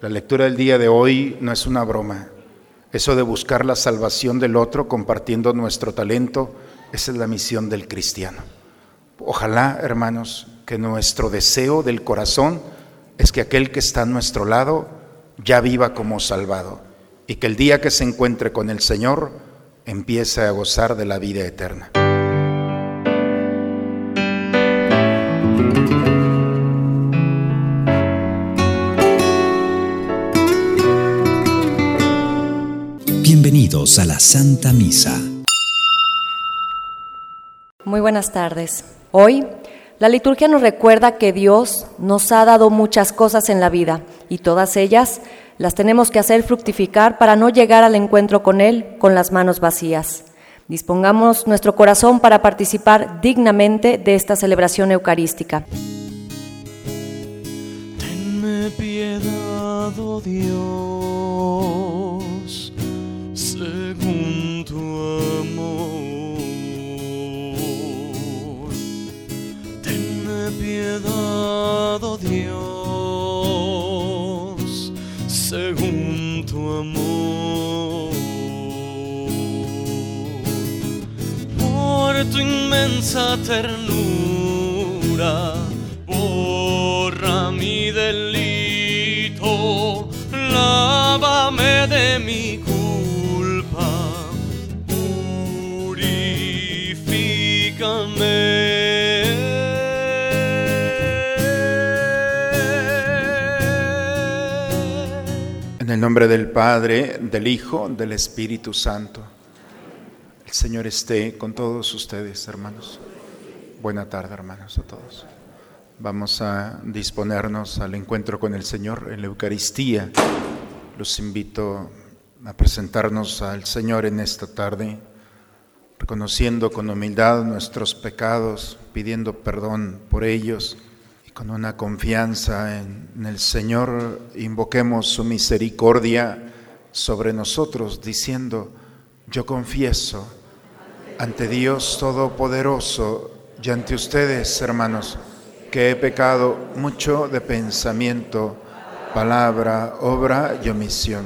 La lectura del día de hoy no es una broma. Eso de buscar la salvación del otro compartiendo nuestro talento, esa es la misión del cristiano. Ojalá, hermanos, que nuestro deseo del corazón es que aquel que está a nuestro lado ya viva como salvado y que el día que se encuentre con el Señor empiece a gozar de la vida eterna. Bienvenidos a la Santa Misa. Muy buenas tardes. Hoy la liturgia nos recuerda que Dios nos ha dado muchas cosas en la vida y todas ellas las tenemos que hacer fructificar para no llegar al encuentro con Él con las manos vacías. Dispongamos nuestro corazón para participar dignamente de esta celebración eucarística. Tenme piedad, oh Dios, amor. Tenme piedad, oh Dios, según tu amor. Por tu inmensa ternura, borra mi delito, lávame el nombre del Padre, del Hijo, del Espíritu Santo. El Señor esté con todos ustedes, hermanos. Buena tarde, hermanos, a todos. Vamos a disponernos al encuentro con el Señor en la Eucaristía. Los invito a presentarnos al Señor en esta tarde, reconociendo con humildad nuestros pecados, pidiendo perdón por ellos con una confianza en, el Señor invoquemos su misericordia sobre nosotros, diciendo, yo confieso ante Dios Todopoderoso y ante ustedes, hermanos, que he pecado mucho de pensamiento, palabra, obra y omisión.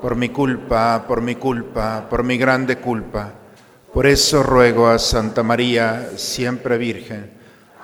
Por mi culpa, por mi culpa, por mi grande culpa. Por eso ruego a Santa María, siempre Virgen,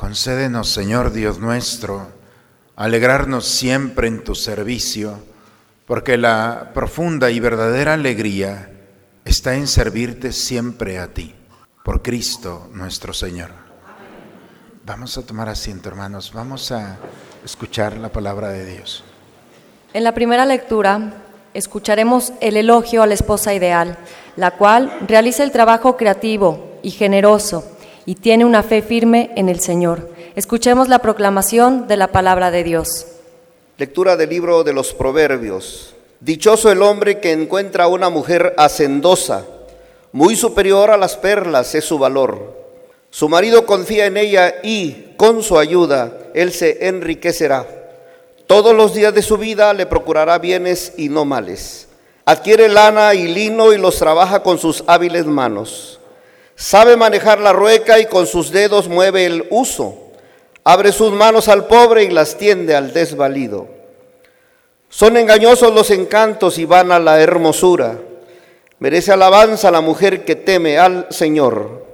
Concédenos, Señor Dios nuestro, alegrarnos siempre en tu servicio, porque la profunda y verdadera alegría está en servirte siempre a ti, por Cristo nuestro Señor. Vamos a tomar asiento, hermanos, vamos a escuchar la palabra de Dios. En la primera lectura escucharemos el elogio a la esposa ideal, la cual realiza el trabajo creativo y generoso y tiene una fe firme en el Señor. Escuchemos la proclamación de la palabra de Dios. Lectura del libro de los Proverbios. Dichoso el hombre que encuentra una mujer hacendosa, muy superior a las perlas es su valor. Su marido confía en ella y, con su ayuda, él se enriquecerá. Todos los días de su vida le procurará bienes y no males. Adquiere lana y lino y los trabaja con sus hábiles manos. Sabe manejar la rueca y con sus dedos mueve el uso. Abre sus manos al pobre y las tiende al desvalido. Son engañosos los encantos y vana la hermosura. Merece alabanza la mujer que teme al Señor.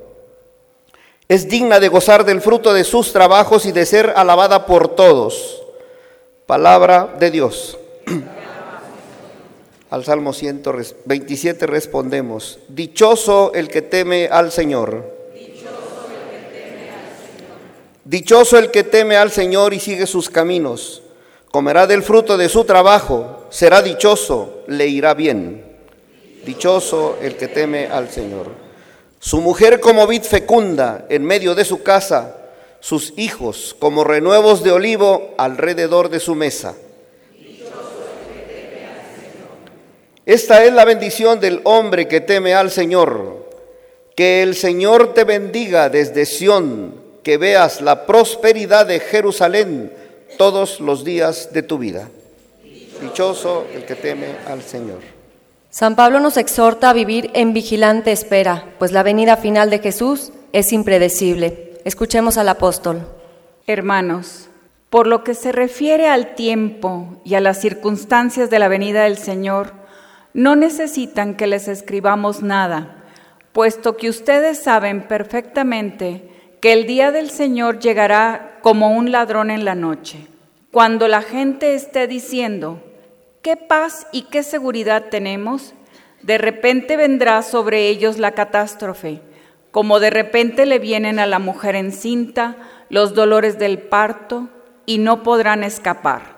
Es digna de gozar del fruto de sus trabajos y de ser alabada por todos. Palabra de Dios. Al Salmo 127 respondemos, Dichoso el que teme al Señor. Dichoso el que teme al Señor y sigue sus caminos. Comerá del fruto de su trabajo, será dichoso, le irá bien. Dichoso el que teme al Señor. Su mujer como vid fecunda en medio de su casa, sus hijos como renuevos de olivo alrededor de su mesa. Esta es la bendición del hombre que teme al Señor. Que el Señor te bendiga desde Sión, que veas la prosperidad de Jerusalén todos los días de tu vida. Dichoso el que teme al Señor. San Pablo nos exhorta a vivir en vigilante espera, pues la venida final de Jesús es impredecible. Escuchemos al apóstol. Hermanos, por lo que se refiere al tiempo y a las circunstancias de la venida del Señor, no necesitan que les escribamos nada, puesto que ustedes saben perfectamente que el día del Señor llegará como un ladrón en la noche, cuando la gente esté diciendo, ¿qué paz y qué seguridad tenemos? De repente vendrá sobre ellos la catástrofe, como de repente le vienen a la mujer encinta los dolores del parto y no podrán escapar.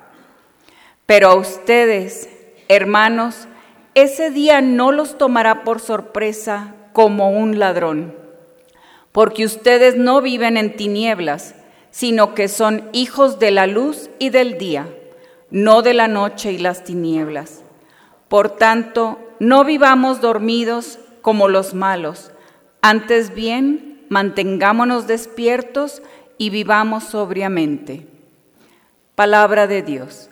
Pero a ustedes, hermanos, ese día no los tomará por sorpresa como un ladrón, porque ustedes no viven en tinieblas, sino que son hijos de la luz y del día no de la noche y las tinieblas. Por tanto, no vivamos dormidos como los malos, antes bien, mantengámonos despiertos y vivamos sobriamente. Palabra de Dios.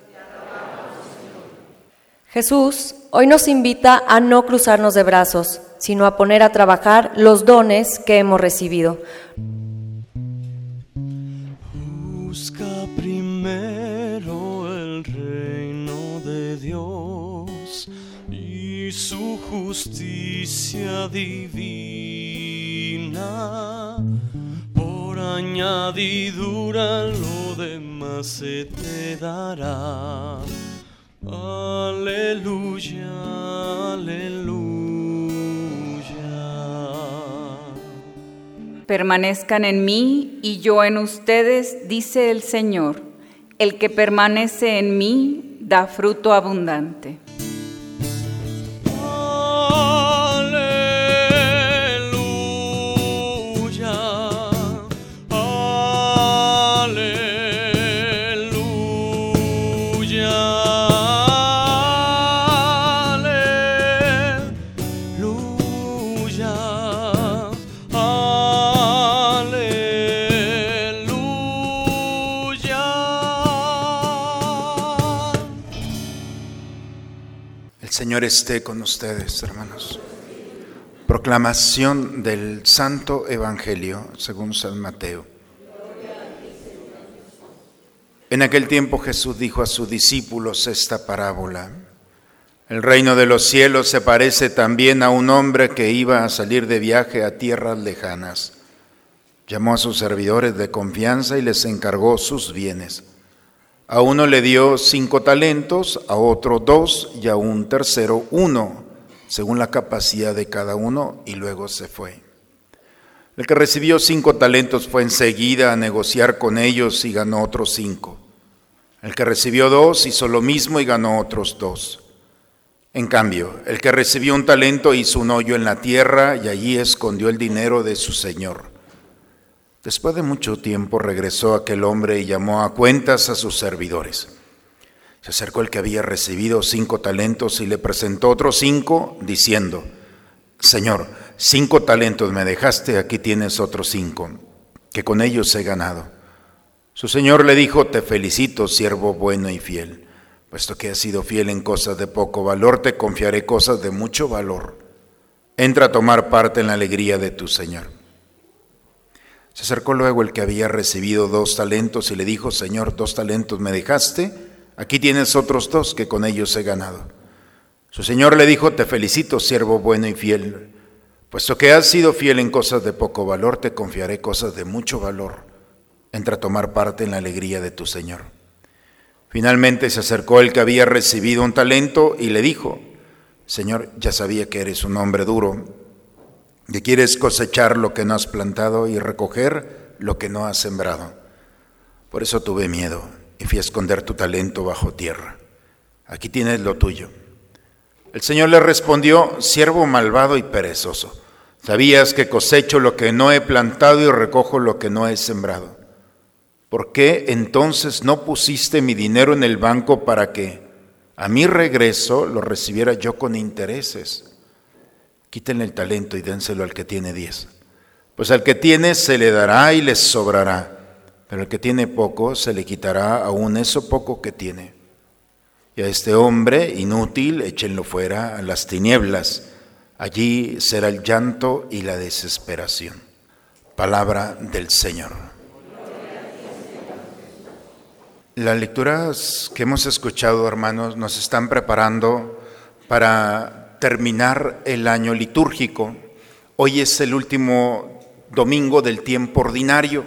Jesús hoy nos invita a no cruzarnos de brazos, sino a poner a trabajar los dones que hemos recibido. Busca primero el reino de Dios y su justicia divina. Por añadidura lo demás se te dará. Aleluya, aleluya. Permanezcan en mí y yo en ustedes, dice el Señor. El que permanece en mí da fruto abundante. Señor esté con ustedes, hermanos. Proclamación del Santo Evangelio según San Mateo. En aquel tiempo Jesús dijo a sus discípulos esta parábola. El reino de los cielos se parece también a un hombre que iba a salir de viaje a tierras lejanas. Llamó a sus servidores de confianza y les encargó sus bienes. A uno le dio cinco talentos, a otro dos y a un tercero uno, según la capacidad de cada uno, y luego se fue. El que recibió cinco talentos fue enseguida a negociar con ellos y ganó otros cinco. El que recibió dos hizo lo mismo y ganó otros dos. En cambio, el que recibió un talento hizo un hoyo en la tierra y allí escondió el dinero de su señor. Después de mucho tiempo regresó aquel hombre y llamó a cuentas a sus servidores. Se acercó el que había recibido cinco talentos y le presentó otros cinco, diciendo, Señor, cinco talentos me dejaste, aquí tienes otros cinco, que con ellos he ganado. Su señor le dijo, te felicito, siervo bueno y fiel, puesto que has sido fiel en cosas de poco valor, te confiaré cosas de mucho valor. Entra a tomar parte en la alegría de tu señor. Se acercó luego el que había recibido dos talentos y le dijo, Señor, dos talentos me dejaste, aquí tienes otros dos que con ellos he ganado. Su señor le dijo, te felicito, siervo bueno y fiel, puesto que has sido fiel en cosas de poco valor, te confiaré cosas de mucho valor. Entra a tomar parte en la alegría de tu señor. Finalmente se acercó el que había recibido un talento y le dijo, Señor, ya sabía que eres un hombre duro, que quieres cosechar lo que no has plantado y recoger lo que no has sembrado. Por eso tuve miedo y fui a esconder tu talento bajo tierra. Aquí tienes lo tuyo. El Señor le respondió, siervo malvado y perezoso, sabías que cosecho lo que no he plantado y recojo lo que no he sembrado. ¿Por qué entonces no pusiste mi dinero en el banco para que a mi regreso lo recibiera yo con intereses? Quítenle el talento y dénselo al que tiene diez. Pues al que tiene se le dará y le sobrará, pero al que tiene poco se le quitará aún eso poco que tiene. Y a este hombre inútil échenlo fuera a las tinieblas. Allí será el llanto y la desesperación. Palabra del Señor. Las lecturas que hemos escuchado, hermanos, nos están preparando para terminar el año litúrgico. Hoy es el último domingo del tiempo ordinario.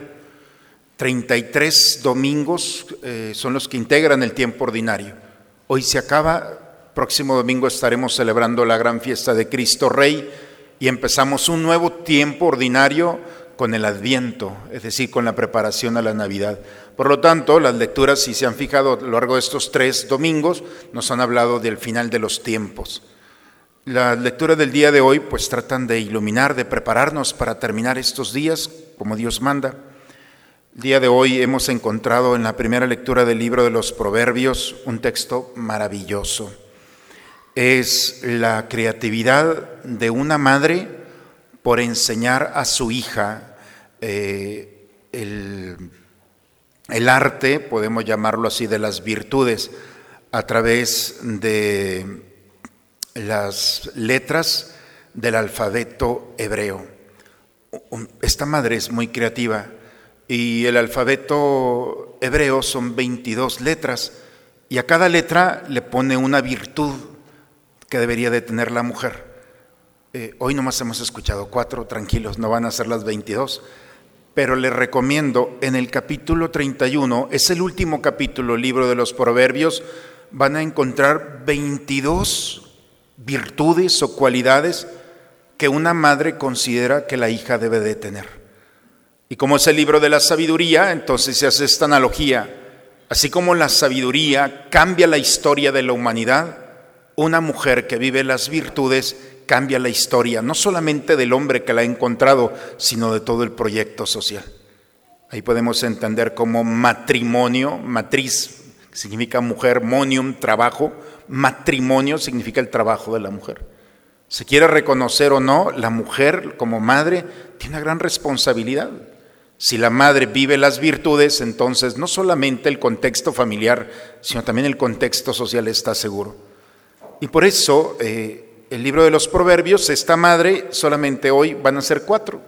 33 domingos eh, son los que integran el tiempo ordinario. Hoy se acaba, próximo domingo estaremos celebrando la gran fiesta de Cristo Rey y empezamos un nuevo tiempo ordinario con el adviento, es decir, con la preparación a la Navidad. Por lo tanto, las lecturas, si se han fijado a lo largo de estos tres domingos, nos han hablado del final de los tiempos. Las lecturas del día de hoy pues tratan de iluminar, de prepararnos para terminar estos días como Dios manda. El día de hoy hemos encontrado en la primera lectura del libro de los Proverbios un texto maravilloso. Es la creatividad de una madre por enseñar a su hija eh, el, el arte, podemos llamarlo así, de las virtudes a través de las letras del alfabeto hebreo. Esta madre es muy creativa y el alfabeto hebreo son 22 letras y a cada letra le pone una virtud que debería de tener la mujer. Eh, hoy nomás hemos escuchado cuatro, tranquilos, no van a ser las 22 pero les recomiendo en el capítulo 31, es el último capítulo, libro de los Proverbios, van a encontrar 22 virtudes o cualidades que una madre considera que la hija debe de tener. Y como es el libro de la sabiduría, entonces se hace esta analogía. Así como la sabiduría cambia la historia de la humanidad, una mujer que vive las virtudes cambia la historia, no solamente del hombre que la ha encontrado, sino de todo el proyecto social. Ahí podemos entender como matrimonio, matriz, significa mujer, monium, trabajo, matrimonio significa el trabajo de la mujer. Se quiere reconocer o no, la mujer como madre tiene una gran responsabilidad. Si la madre vive las virtudes, entonces no solamente el contexto familiar, sino también el contexto social está seguro. Y por eso eh, el libro de los proverbios, esta madre solamente hoy van a ser cuatro.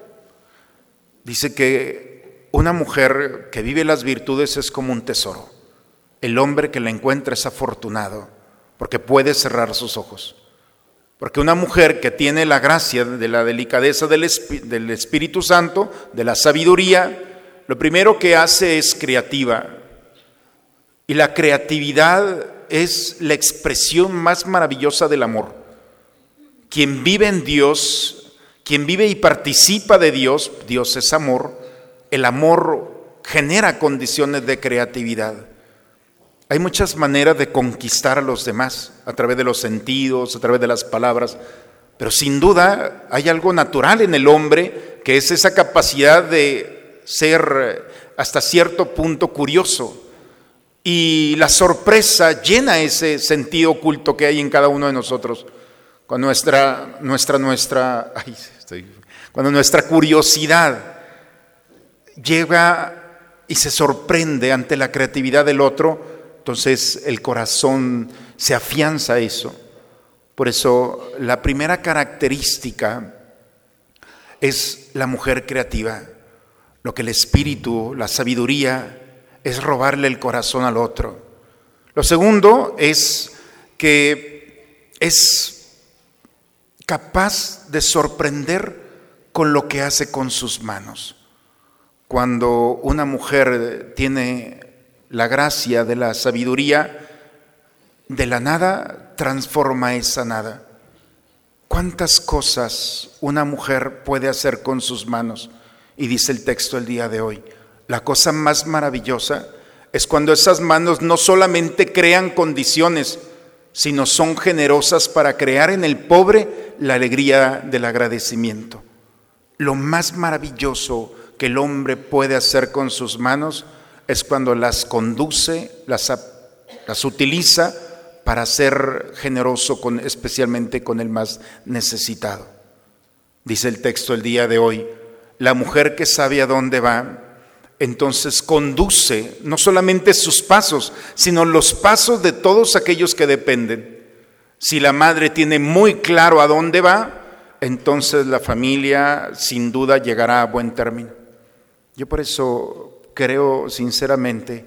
Dice que una mujer que vive las virtudes es como un tesoro. El hombre que la encuentra es afortunado porque puede cerrar sus ojos. Porque una mujer que tiene la gracia de la delicadeza del, Espíritu Santo, de la sabiduría, lo primero que hace es creativa. Y la creatividad es la expresión más maravillosa del amor. Quien vive en Dios, quien vive y participa de Dios, Dios es amor, el amor genera condiciones de creatividad. Hay muchas maneras de conquistar a los demás, a través de los sentidos, a través de las palabras, pero sin duda hay algo natural en el hombre que es esa capacidad de ser eh, hasta cierto punto curioso. Y la sorpresa llena ese sentido oculto que hay en cada uno de nosotros. Cuando nuestra, nuestra, nuestra, cuando nuestra curiosidad llega y se sorprende ante la creatividad del otro, entonces el corazón se afianza a eso. Por eso la primera característica es la mujer creativa. Lo que el espíritu, la sabiduría, es robarle el corazón al otro. Lo segundo es que es capaz de sorprender con lo que hace con sus manos. Cuando una mujer tiene la gracia de la sabiduría, de la nada transforma esa nada. ¿Cuántas cosas una mujer puede hacer con sus manos? Y dice el texto el día de hoy, la cosa más maravillosa es cuando esas manos no solamente crean condiciones, sino son generosas para crear en el pobre la alegría del agradecimiento. Lo más maravilloso que el hombre puede hacer con sus manos es cuando las conduce, las, las utiliza para ser generoso especialmente con el más necesitado. Dice el texto el día de hoy, la mujer que sabe a dónde va, entonces conduce no solamente sus pasos, sino los pasos de todos aquellos que dependen. Si la madre tiene muy claro a dónde va, entonces la familia sin duda llegará a buen término. Yo por eso creo sinceramente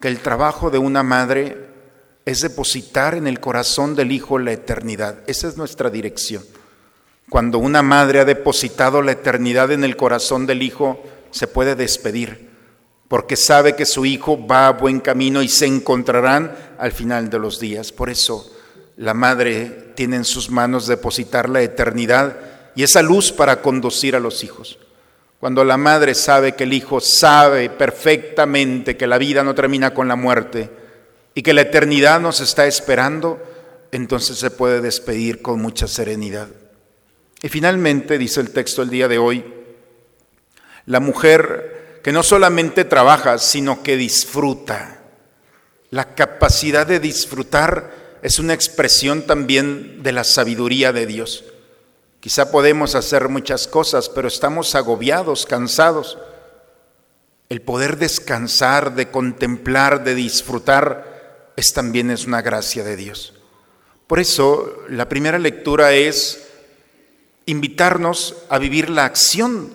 que el trabajo de una madre es depositar en el corazón del hijo la eternidad. Esa es nuestra dirección. Cuando una madre ha depositado la eternidad en el corazón del hijo, se puede despedir, porque sabe que su hijo va a buen camino y se encontrarán al final de los días. Por eso la madre tiene en sus manos depositar la eternidad y esa luz para conducir a los hijos. Cuando la madre sabe que el hijo sabe perfectamente que la vida no termina con la muerte y que la eternidad nos está esperando, entonces se puede despedir con mucha serenidad. Y finalmente, dice el texto el día de hoy, la mujer que no solamente trabaja, sino que disfruta. La capacidad de disfrutar es una expresión también de la sabiduría de Dios. Quizá podemos hacer muchas cosas, pero estamos agobiados, cansados. El poder descansar, de contemplar, de disfrutar, es también es una gracia de Dios. Por eso, la primera lectura es invitarnos a vivir la acción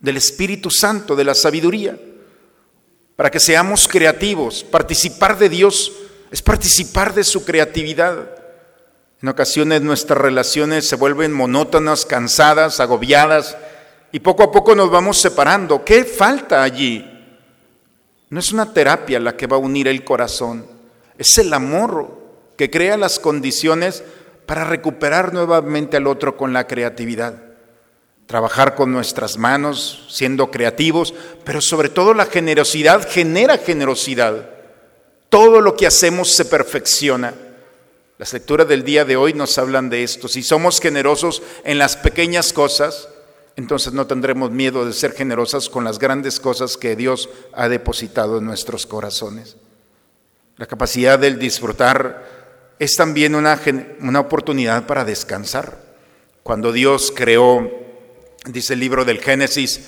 del Espíritu Santo, de la sabiduría, para que seamos creativos. Participar de Dios es participar de su creatividad. En ocasiones nuestras relaciones se vuelven monótonas, cansadas, agobiadas, y poco a poco nos vamos separando. ¿Qué falta allí? No es una terapia la que va a unir el corazón, es el amor que crea las condiciones para recuperar nuevamente al otro con la creatividad. Trabajar con nuestras manos, siendo creativos, pero sobre todo la generosidad genera generosidad. Todo lo que hacemos se perfecciona. Las lecturas del día de hoy nos hablan de esto. Si somos generosos en las pequeñas cosas, entonces no tendremos miedo de ser generosas con las grandes cosas que Dios ha depositado en nuestros corazones. La capacidad del disfrutar es también una, una oportunidad para descansar. Cuando Dios creó, dice el libro del Génesis,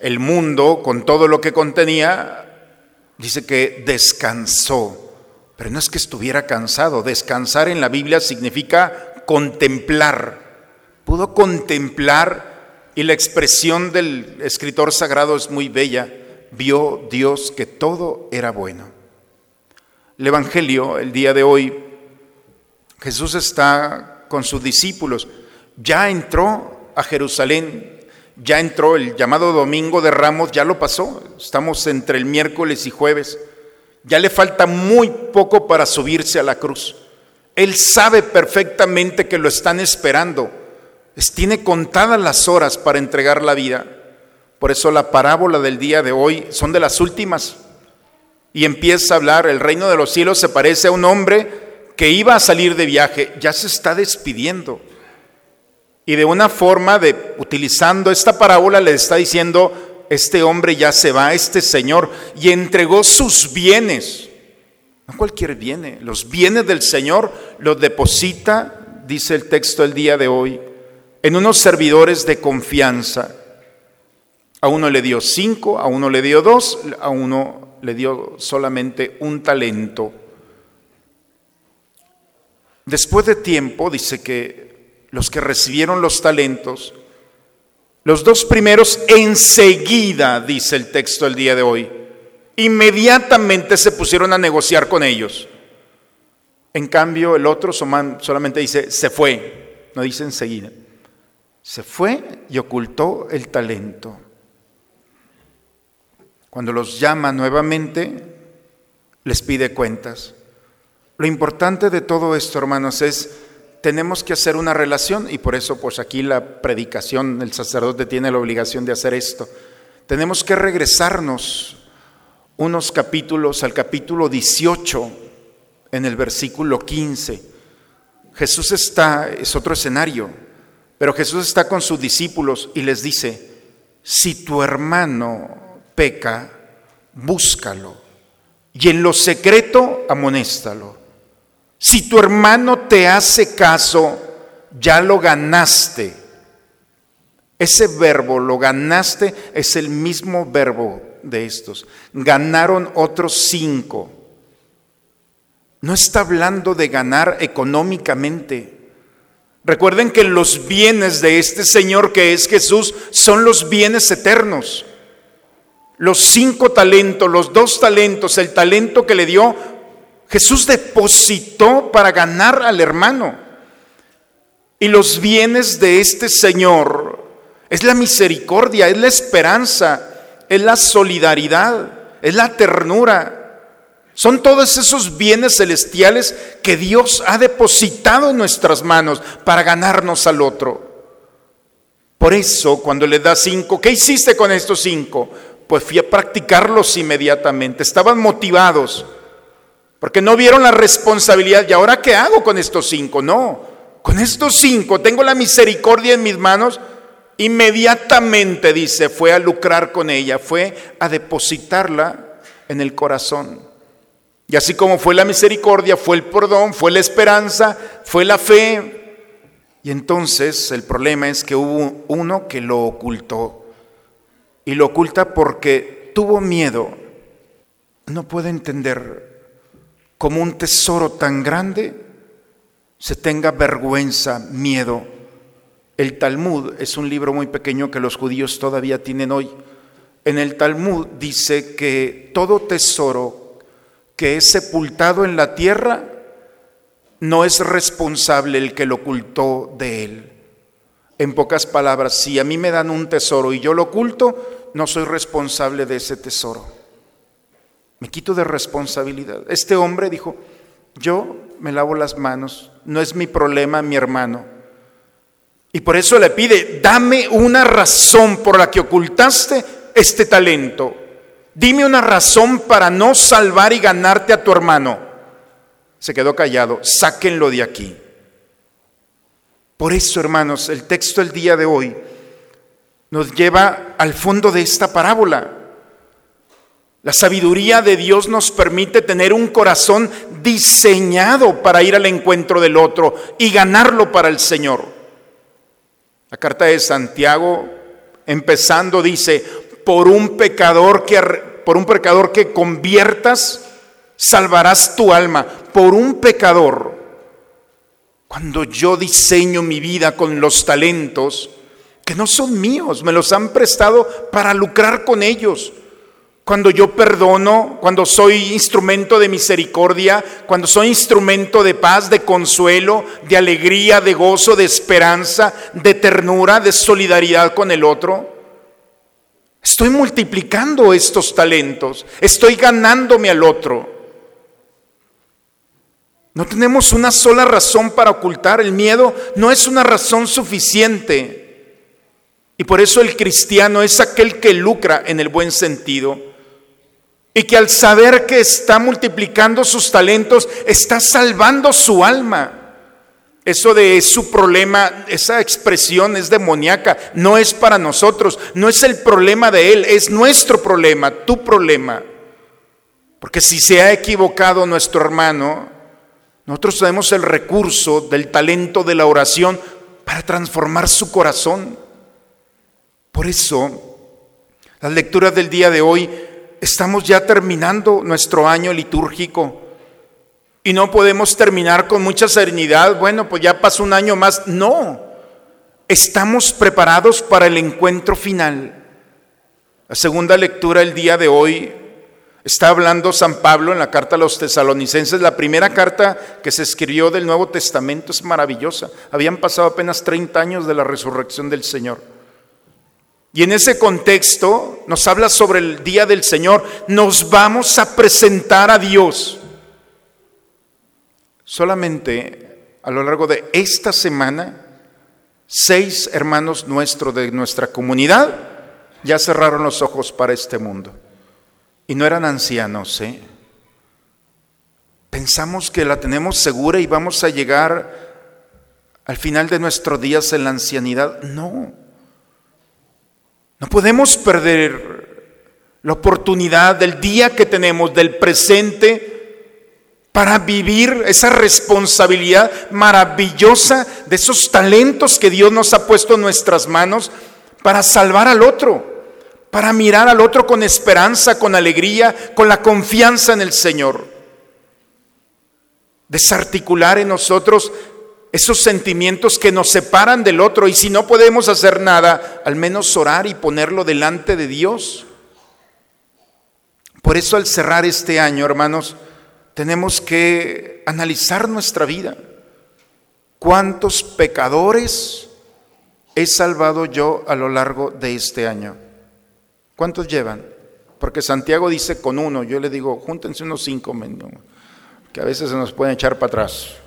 el mundo con todo lo que contenía, dice que descansó. Pero no es que estuviera cansado. Descansar en la Biblia significa contemplar. Pudo contemplar y la expresión del escritor sagrado es muy bella. Vio Dios que todo era bueno. El Evangelio, el día de hoy, Jesús está con sus discípulos. Ya entró a Jerusalén, ya entró el llamado Domingo de Ramos, ya lo pasó. Estamos entre el miércoles y jueves. Ya le falta muy poco para subirse a la cruz. Él sabe perfectamente que lo están esperando. Es- tiene contadas las horas para entregar la vida. Por eso la parábola del día de hoy son de las últimas. Y empieza a hablar, el reino de los cielos se parece a un hombre que iba a salir de viaje, ya se está despidiendo. Y de una forma de, utilizando esta parábola, le está diciendo, este hombre ya se va, este señor, y entregó sus bienes. No cualquier bienes, los bienes del Señor los deposita, dice el texto el día de hoy, en unos servidores de confianza. A uno le dio cinco, a uno le dio dos, a uno le dio solamente un talento. Después de tiempo, dice que los que recibieron los talentos, los dos primeros enseguida, dice el texto el día de hoy, inmediatamente se pusieron a negociar con ellos. En cambio, el otro solamente dice, se fue, no dice enseguida. Se fue y ocultó el talento. Cuando los llama nuevamente, les pide cuentas. Lo importante de todo esto, hermanos, es tenemos que hacer una relación y por eso pues aquí la predicación, el sacerdote tiene la obligación de hacer esto. Tenemos que regresarnos unos capítulos al capítulo 18 en el versículo 15. Jesús está, es otro escenario, pero Jesús está con sus discípulos y les dice, si tu hermano peca, búscalo y en lo secreto amonéstalo. Si tu hermano te hace caso, ya lo ganaste. Ese verbo, lo ganaste, es el mismo verbo de estos. Ganaron otros cinco. No está hablando de ganar económicamente. Recuerden que los bienes de este Señor que es Jesús son los bienes eternos. Los cinco talentos, los dos talentos, el talento que le dio Jesús depositó para ganar al hermano. Y los bienes de este Señor es la misericordia, es la esperanza, es la solidaridad, es la ternura. Son todos esos bienes celestiales que Dios ha depositado en nuestras manos para ganarnos al otro. Por eso, cuando le da cinco, ¿qué hiciste con estos cinco? Pues fui a practicarlos inmediatamente. Estaban motivados porque no vieron la responsabilidad. ¿Y ahora qué hago con estos cinco? No, con estos cinco tengo la misericordia en mis manos. Inmediatamente, dice, fue a lucrar con ella, fue a depositarla en el corazón. Y así como fue la misericordia, fue el perdón, fue la esperanza, fue la fe. Y entonces el problema es que hubo uno que lo ocultó. Y lo oculta porque tuvo miedo. No puede entender como un tesoro tan grande se tenga vergüenza, miedo. El Talmud es un libro muy pequeño que los judíos todavía tienen hoy. En el Talmud dice que todo tesoro que es sepultado en la tierra no es responsable el que lo ocultó de él. En pocas palabras, si a mí me dan un tesoro y yo lo oculto, no soy responsable de ese tesoro. Me quito de responsabilidad. Este hombre dijo, yo me lavo las manos, no es mi problema mi hermano. Y por eso le pide, dame una razón por la que ocultaste este talento. Dime una razón para no salvar y ganarte a tu hermano. Se quedó callado, sáquenlo de aquí. Por eso, hermanos, el texto del día de hoy nos lleva al fondo de esta parábola. La sabiduría de Dios nos permite tener un corazón diseñado para ir al encuentro del otro y ganarlo para el Señor. La carta de Santiago, empezando, dice, por un pecador que, por un pecador que conviertas, salvarás tu alma. Por un pecador. Cuando yo diseño mi vida con los talentos, que no son míos, me los han prestado para lucrar con ellos cuando yo perdono, cuando soy instrumento de misericordia, cuando soy instrumento de paz, de consuelo, de alegría, de gozo, de esperanza, de ternura, de solidaridad con el otro. Estoy multiplicando estos talentos, estoy ganándome al otro. No tenemos una sola razón para ocultar. El miedo no es una razón suficiente. Y por eso el cristiano es aquel que lucra en el buen sentido y que al saber que está multiplicando sus talentos, está salvando su alma. Eso de su problema, esa expresión es demoníaca, no es para nosotros, no es el problema de él, es nuestro problema, tu problema. Porque si se ha equivocado nuestro hermano, nosotros tenemos el recurso del talento de la oración para transformar su corazón. Por eso, las lecturas del día de hoy, estamos ya terminando nuestro año litúrgico. Y no podemos terminar con mucha serenidad, bueno, pues ya pasó un año más. No, estamos preparados para el encuentro final. La segunda lectura el día de hoy está hablando San Pablo en la carta a los tesalonicenses. La primera carta que se escribió del Nuevo Testamento es maravillosa. Habían pasado apenas 30 años de la resurrección del Señor. Y en ese contexto nos habla sobre el día del Señor. Nos vamos a presentar a Dios. Solamente a lo largo de esta semana, seis hermanos nuestros de nuestra comunidad ya cerraron los ojos para este mundo. Y no eran ancianos, ¿eh? Pensamos que la tenemos segura y vamos a llegar al final de nuestros días en la ancianidad. No. No podemos perder la oportunidad del día que tenemos, del presente, para vivir esa responsabilidad maravillosa de esos talentos que Dios nos ha puesto en nuestras manos para salvar al otro, para mirar al otro con esperanza, con alegría, con la confianza en el Señor. Desarticular en nosotros esos sentimientos que nos separan del otro y si no podemos hacer nada, al menos orar y ponerlo delante de Dios. Por eso al cerrar este año, hermanos, tenemos que analizar nuestra vida. ¿Cuántos pecadores he salvado yo a lo largo de este año? ¿Cuántos llevan? Porque Santiago dice con uno, yo le digo, júntense unos cinco, que a veces se nos pueden echar para atrás.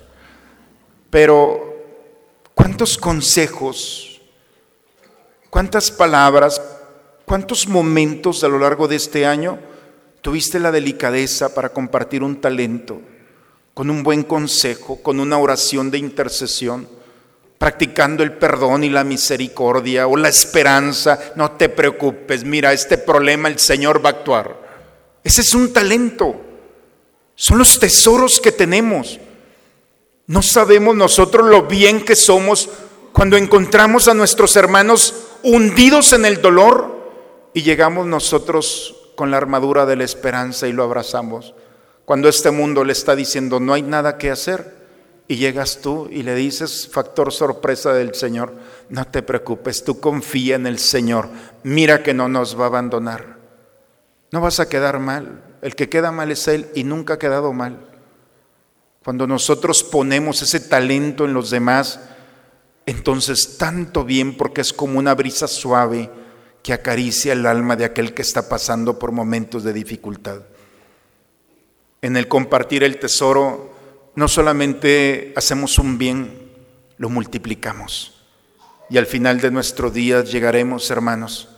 Pero, ¿cuántos consejos, cuántas palabras, cuántos momentos a lo largo de este año tuviste la delicadeza para compartir un talento, con un buen consejo, con una oración de intercesión, practicando el perdón y la misericordia o la esperanza. No te preocupes, mira, este problema el Señor va a actuar. Ese es un talento. Son los tesoros que tenemos. No sabemos nosotros lo bien que somos cuando encontramos a nuestros hermanos hundidos en el dolor y llegamos nosotros con la armadura de la esperanza y lo abrazamos. Cuando este mundo le está diciendo no hay nada que hacer y llegas tú y le dices, factor sorpresa del Señor, no te preocupes, tú confía en el Señor, mira que no nos va a abandonar. No vas a quedar mal, el que queda mal es Él y nunca ha quedado mal. Cuando nosotros ponemos ese talento en los demás, entonces tanto bien porque es como una brisa suave que acaricia el alma de aquel que está pasando por momentos de dificultad. En el compartir el tesoro, no solamente hacemos un bien, lo multiplicamos. Y al final de nuestros días llegaremos, hermanos,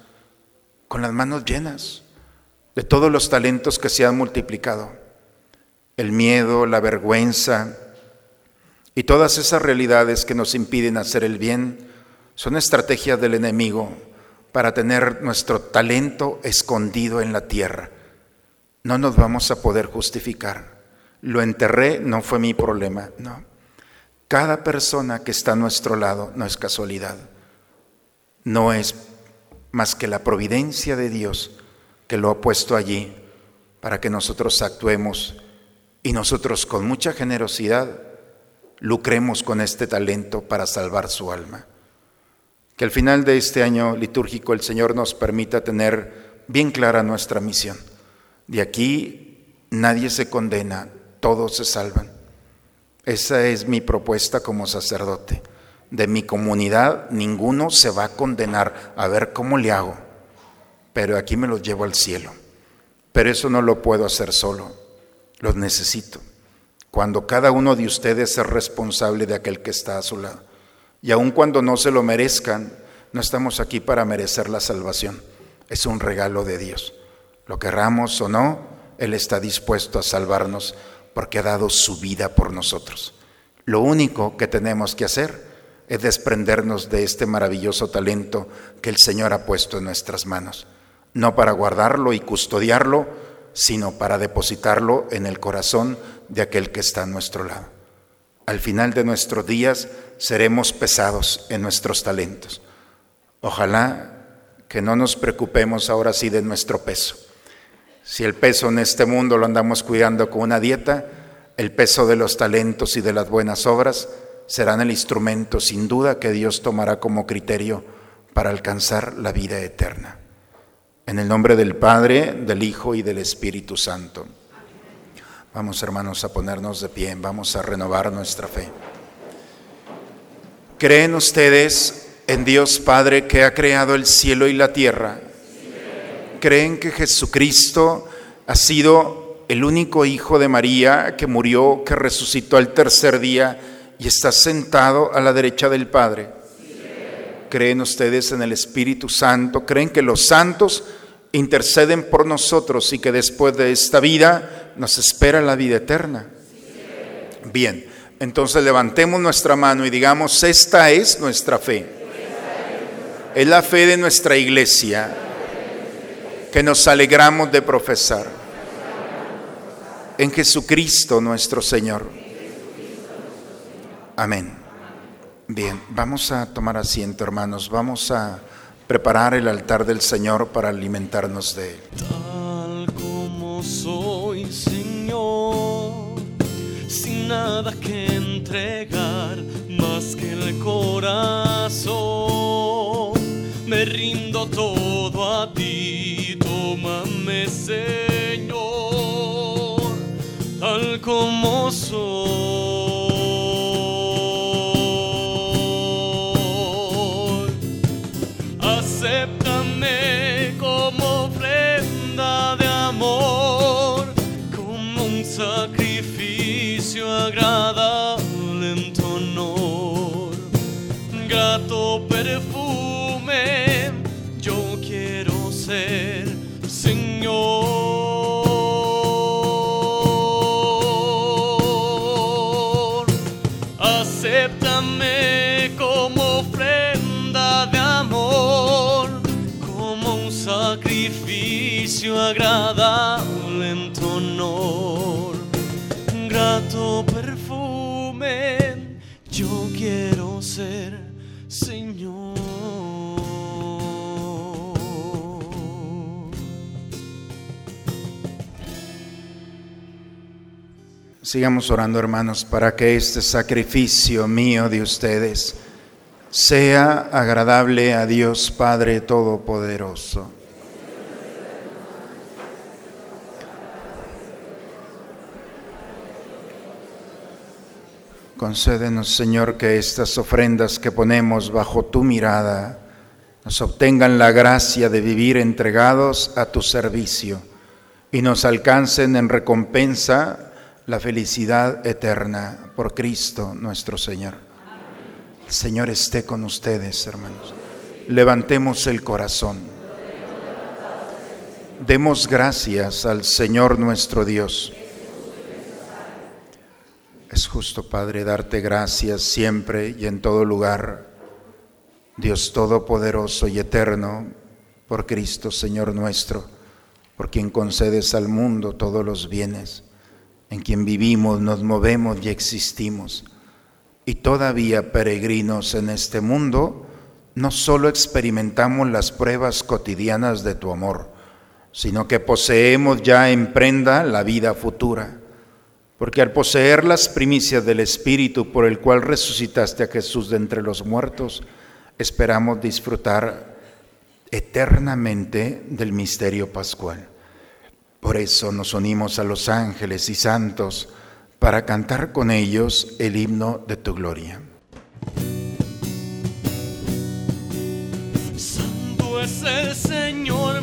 con las manos llenas de todos los talentos que se han multiplicado. El miedo, la vergüenza y todas esas realidades que nos impiden hacer el bien son estrategias del enemigo para tener nuestro talento escondido en la tierra. No nos vamos a poder justificar. Lo enterré, no fue mi problema, no. Cada persona que está a nuestro lado no es casualidad, no es más que la providencia de Dios que lo ha puesto allí para que nosotros actuemos y nosotros con mucha generosidad lucremos con este talento para salvar su alma. Que al final de este año litúrgico el Señor nos permita tener bien clara nuestra misión. De aquí nadie se condena, todos se salvan. Esa es mi propuesta como sacerdote. De mi comunidad ninguno se va a condenar a ver cómo le hago, pero aquí me los llevo al cielo. Pero eso no lo puedo hacer solo, los necesito. Cuando cada uno de ustedes es responsable de aquel que está a su lado. Y aun cuando no se lo merezcan, no estamos aquí para merecer la salvación. Es un regalo de Dios. Lo querramos o no, Él está dispuesto a salvarnos porque ha dado su vida por nosotros. Lo único que tenemos que hacer es desprendernos de este maravilloso talento que el Señor ha puesto en nuestras manos, no para guardarlo y custodiarlo, sino para depositarlo en el corazón de aquel que está a nuestro lado. Al final de nuestros días seremos pesados en nuestros talentos. Ojalá que no nos preocupemos ahora sí de nuestro peso. Si el peso en este mundo lo andamos cuidando con una dieta, el peso de los talentos y de las buenas obras serán el instrumento sin duda que Dios tomará como criterio para alcanzar la vida eterna. En el nombre del Padre, del Hijo y del Espíritu Santo. Vamos hermanos a ponernos de pie, vamos a renovar nuestra fe. ¿Creen ustedes en Dios Padre que ha creado el cielo y la tierra? ¿Creen que Jesucristo ha sido el único hijo de María que murió, que resucitó al tercer día y está sentado a la derecha del Padre? ¿Creen ustedes en el Espíritu Santo? ¿Creen que los santos interceden por nosotros y que después de esta vida nos espera la vida eterna? Bien, entonces levantemos nuestra mano y digamos, esta es nuestra fe. Es la fe de nuestra iglesia que nos alegramos de profesar en Jesucristo nuestro Señor. Amén. Bien, vamos a tomar asiento, hermanos. Vamos a preparar el altar del Señor para alimentarnos de Él. Tal como soy, Señor, sin nada que entregar más que el corazón. Me rindo todo a ti, tómame, Señor, tal como soy. Agradable en tu honor. Grato perfume, yo quiero ser, Señor. Sigamos orando, hermanos, para que este sacrificio mío de ustedes sea agradable a Dios Padre Todopoderoso. Concédenos, Señor, que estas ofrendas que ponemos bajo tu mirada nos obtengan la gracia de vivir entregados a tu servicio y nos alcancen en recompensa la felicidad eterna por Cristo nuestro Señor. El Señor esté con ustedes, hermanos. Levantemos el corazón. Demos gracias al Señor nuestro Dios. Es justo, Padre, darte gracias siempre y en todo lugar, Dios Todopoderoso y Eterno, por Cristo, Señor nuestro, por quien concedes al mundo todos los bienes, en quien vivimos, nos movemos y existimos. Y todavía peregrinos en este mundo, no solo experimentamos las pruebas cotidianas de tu amor, sino que poseemos ya en prenda la vida futura porque al poseer las primicias del Espíritu por el cual resucitaste a Jesús de entre los muertos, esperamos disfrutar eternamente del misterio pascual. Por eso nos unimos a los ángeles y santos para cantar con ellos el himno de tu gloria. Santo es el Señor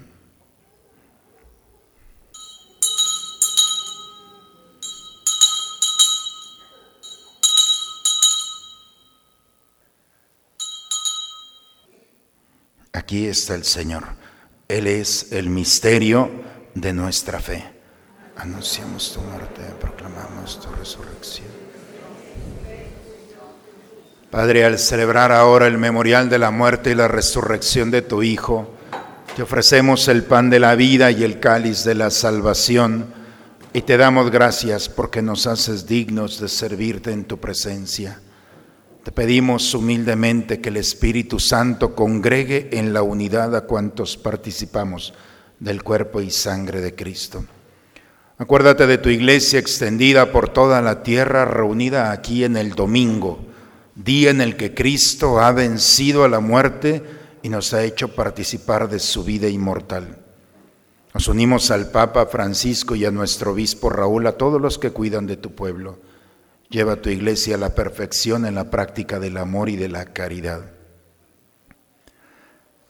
Aquí está el Señor. Él es el misterio de nuestra fe. Anunciamos tu muerte, proclamamos tu resurrección. Padre, al celebrar ahora el memorial de la muerte y la resurrección de tu Hijo, te ofrecemos el pan de la vida y el cáliz de la salvación y te damos gracias porque nos haces dignos de servirte en tu presencia. Te pedimos humildemente que el Espíritu Santo congregue en la unidad a cuantos participamos del cuerpo y sangre de Cristo. Acuérdate de tu iglesia extendida por toda la tierra, reunida aquí en el domingo, día en el que Cristo ha vencido a la muerte y nos ha hecho participar de su vida inmortal. Nos unimos al Papa Francisco y a nuestro obispo Raúl, a todos los que cuidan de tu pueblo. Lleva a tu iglesia a la perfección en la práctica del amor y de la caridad.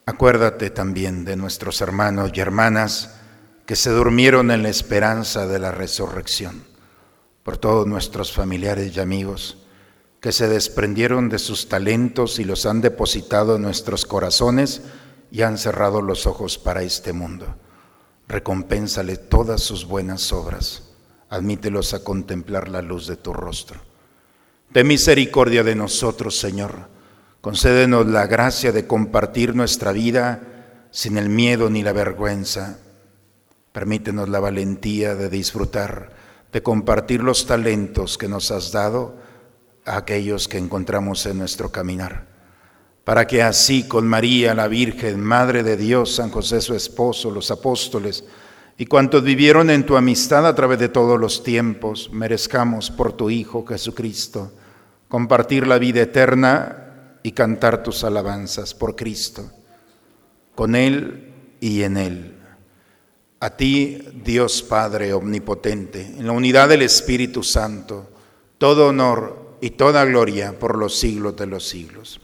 Acuérdate también de nuestros hermanos y hermanas que se durmieron en la esperanza de la resurrección, por todos nuestros familiares y amigos que se desprendieron de sus talentos y los han depositado en nuestros corazones y han cerrado los ojos para este mundo. Recompénsale todas sus buenas obras admítelos a contemplar la luz de tu rostro. Ten misericordia de nosotros, Señor. Concédenos la gracia de compartir nuestra vida sin el miedo ni la vergüenza. Permítenos la valentía de disfrutar, de compartir los talentos que nos has dado a aquellos que encontramos en nuestro caminar, para que así con María, la Virgen, Madre de Dios, San José su esposo, los apóstoles, y cuantos vivieron en tu amistad a través de todos los tiempos, merezcamos por tu Hijo Jesucristo compartir la vida eterna y cantar tus alabanzas por Cristo, con Él y en Él. A ti, Dios Padre Omnipotente, en la unidad del Espíritu Santo, todo honor y toda gloria por los siglos de los siglos.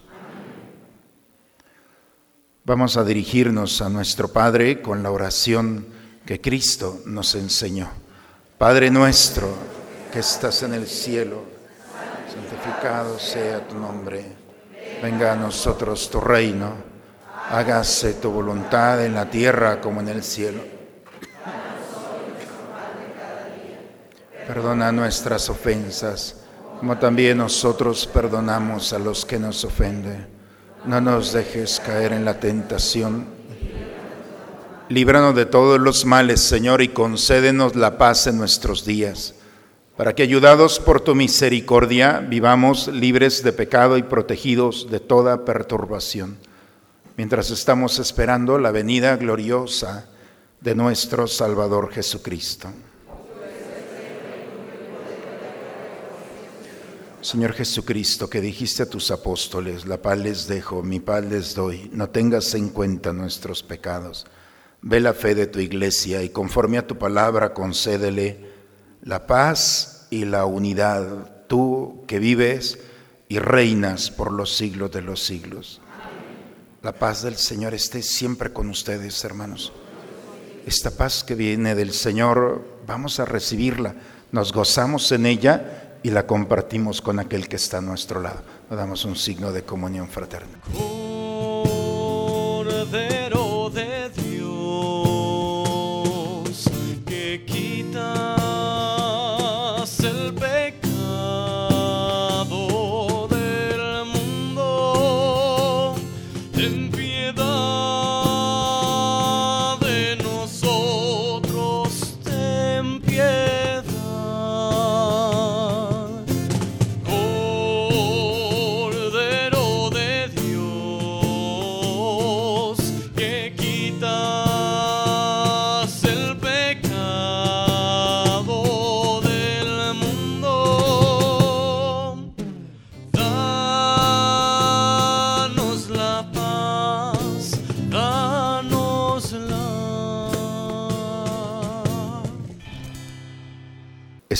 Vamos a dirigirnos a nuestro Padre con la oración que Cristo nos enseñó. Padre nuestro que estás en el cielo, santificado sea tu nombre. Venga a nosotros tu reino. Hágase tu voluntad en la tierra como en el cielo. Perdona nuestras ofensas, como también nosotros perdonamos a los que nos ofenden. No nos dejes caer en la tentación Líbranos de todos los males, Señor, y concédenos la paz en nuestros días, para que ayudados por tu misericordia vivamos libres de pecado y protegidos de toda perturbación, mientras estamos esperando la venida gloriosa de nuestro Salvador Jesucristo. Señor Jesucristo, que dijiste a tus apóstoles, la paz les dejo, mi paz les doy, no tengas en cuenta nuestros pecados. Ve la fe de tu iglesia y conforme a tu palabra concédele la paz y la unidad, tú que vives y reinas por los siglos de los siglos. La paz del Señor esté siempre con ustedes, hermanos. Esta paz que viene del Señor, vamos a recibirla, nos gozamos en ella y la compartimos con aquel que está a nuestro lado. Nos damos un signo de comunión fraterna.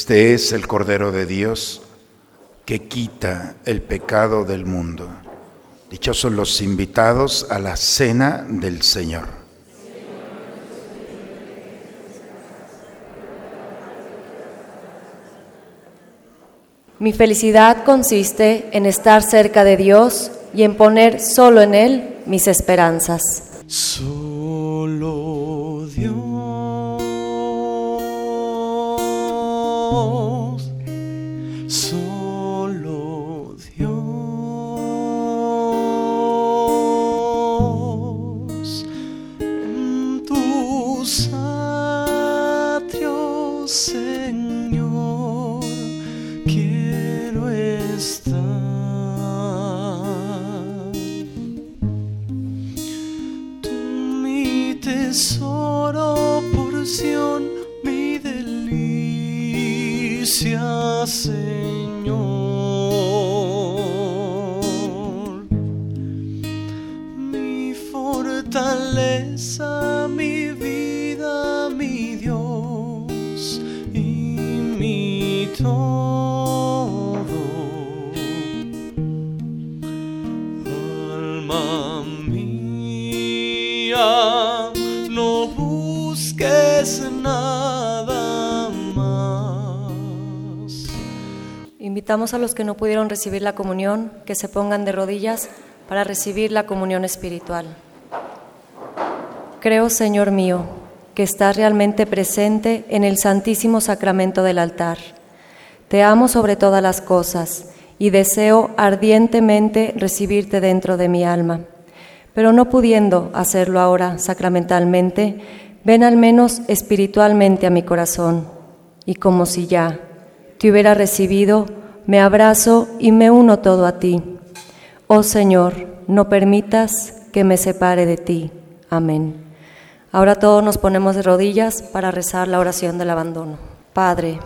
Este es el Cordero de Dios que quita el pecado del mundo. Dichosos los invitados a la cena del Señor. Mi felicidad consiste en estar cerca de Dios y en poner solo en Él mis esperanzas. A los que no pudieron recibir la comunión que se pongan de rodillas para recibir la comunión espiritual. Creo, Señor mío, que estás realmente presente en el santísimo sacramento del altar. Te amo sobre todas las cosas y deseo ardientemente recibirte dentro de mi alma. Pero no pudiendo hacerlo ahora sacramentalmente, ven al menos espiritualmente a mi corazón y como si ya te hubiera recibido, me abrazo y me uno todo a ti. Oh Señor, no permitas que me separe de ti. Amén. Ahora todos nos ponemos de rodillas para rezar la oración del abandono. Padre,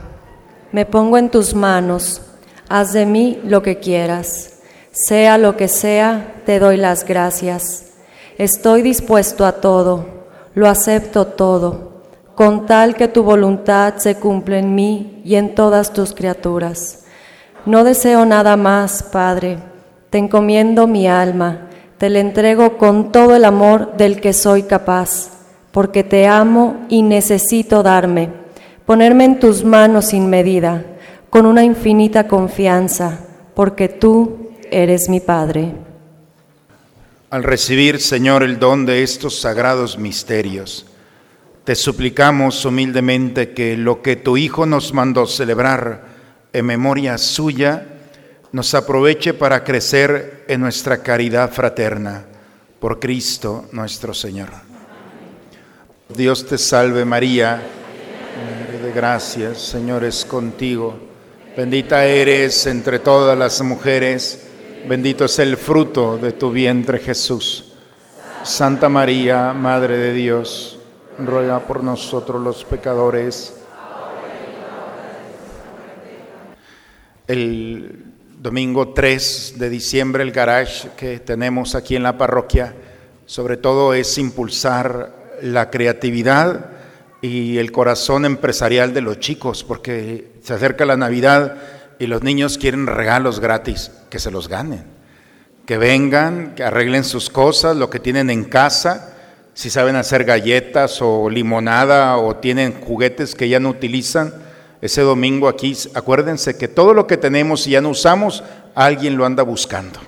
me pongo en tus manos, haz de mí lo que quieras. Sea lo que sea, te doy las gracias. Estoy dispuesto a todo, lo acepto todo, con tal que tu voluntad se cumpla en mí y en todas tus criaturas. No deseo nada más, Padre. Te encomiendo mi alma, te la entrego con todo el amor del que soy capaz, porque te amo y necesito darme, ponerme en tus manos sin medida, con una infinita confianza, porque tú eres mi Padre. Al recibir, Señor, el don de estos sagrados misterios, te suplicamos humildemente que lo que tu Hijo nos mandó celebrar en memoria suya, nos aproveche para crecer en nuestra caridad fraterna. Por Cristo nuestro Señor. Dios te salve María, de gracias, Señor es contigo. Bendita eres entre todas las mujeres, bendito es el fruto de tu vientre Jesús. Santa María, Madre de Dios, ruega por nosotros los pecadores. El domingo 3 de diciembre, el garage que tenemos aquí en la parroquia, sobre todo es impulsar la creatividad y el corazón empresarial de los chicos, porque se acerca la Navidad y los niños quieren regalos gratis, que se los ganen, que vengan, que arreglen sus cosas, lo que tienen en casa, si saben hacer galletas o limonada o tienen juguetes que ya no utilizan, ese domingo aquí, acuérdense que todo lo que tenemos y ya no usamos, alguien lo anda buscando.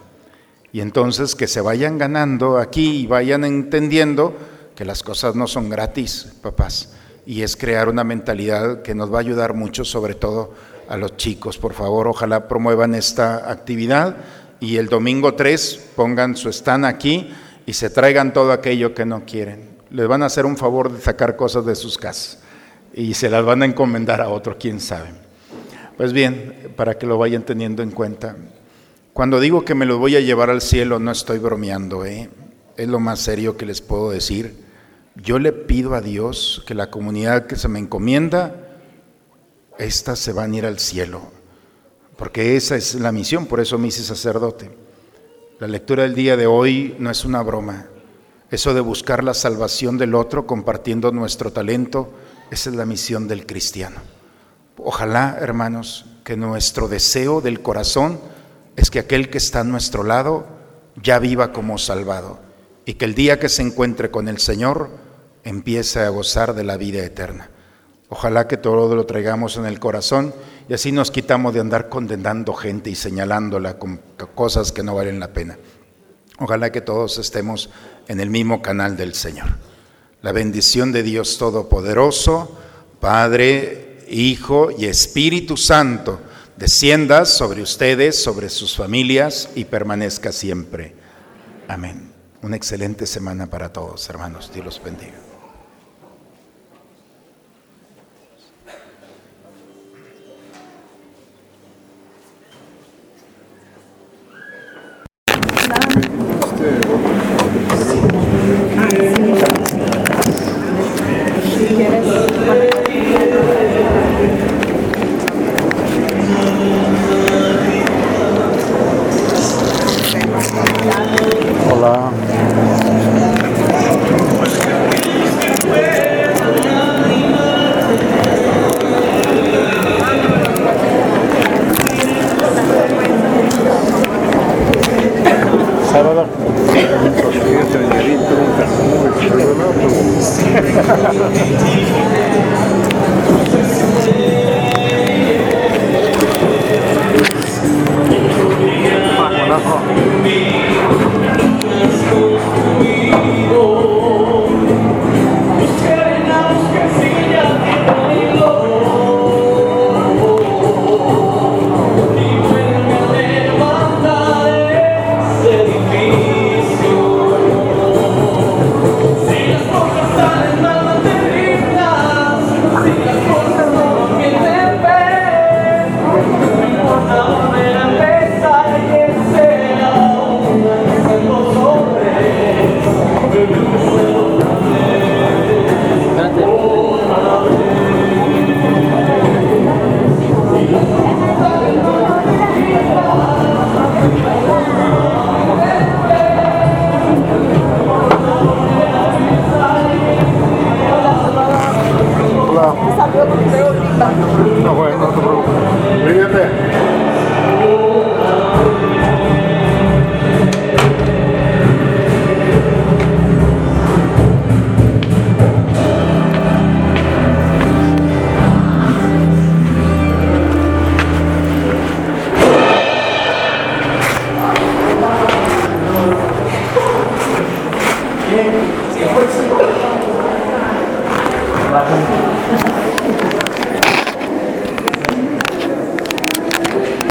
Y entonces que se vayan ganando aquí y vayan entendiendo que las cosas no son gratis, papás y es crear una mentalidad que nos va a ayudar mucho, sobre todo a los chicos. Por favor, ojalá promuevan esta actividad y el domingo 3 pongan su stand aquí y se traigan todo aquello que no quieren. Les van a hacer un favor de sacar cosas de sus casas y se las van a encomendar a otro, quién sabe. Pues bien, para que lo vayan teniendo en cuenta. Cuando digo que me los voy a llevar al cielo, no estoy bromeando, ¿eh? es lo más serio que les puedo decir yo le pido a Dios que la comunidad que se me encomienda, estas se van a ir al cielo, porque esa es la misión, por eso me hice sacerdote. La lectura del día de hoy no es una broma. Eso de buscar la salvación del otro compartiendo nuestro talento, esa es la misión del cristiano. Ojalá, hermanos, que nuestro deseo del corazón es que aquel que está a nuestro lado ya viva como salvado y que el día que se encuentre con el Señor empiece a gozar de la vida eterna. Ojalá que todo lo traigamos en el corazón y así nos quitamos de andar condenando gente y señalándola con cosas que no valen la pena. Ojalá que todos estemos en el mismo canal del Señor. La bendición de Dios Todopoderoso, Padre, Hijo y Espíritu Santo, descienda sobre ustedes, sobre sus familias y permanezca siempre. Amén. Una excelente semana para todos, hermanos. Dios los bendiga.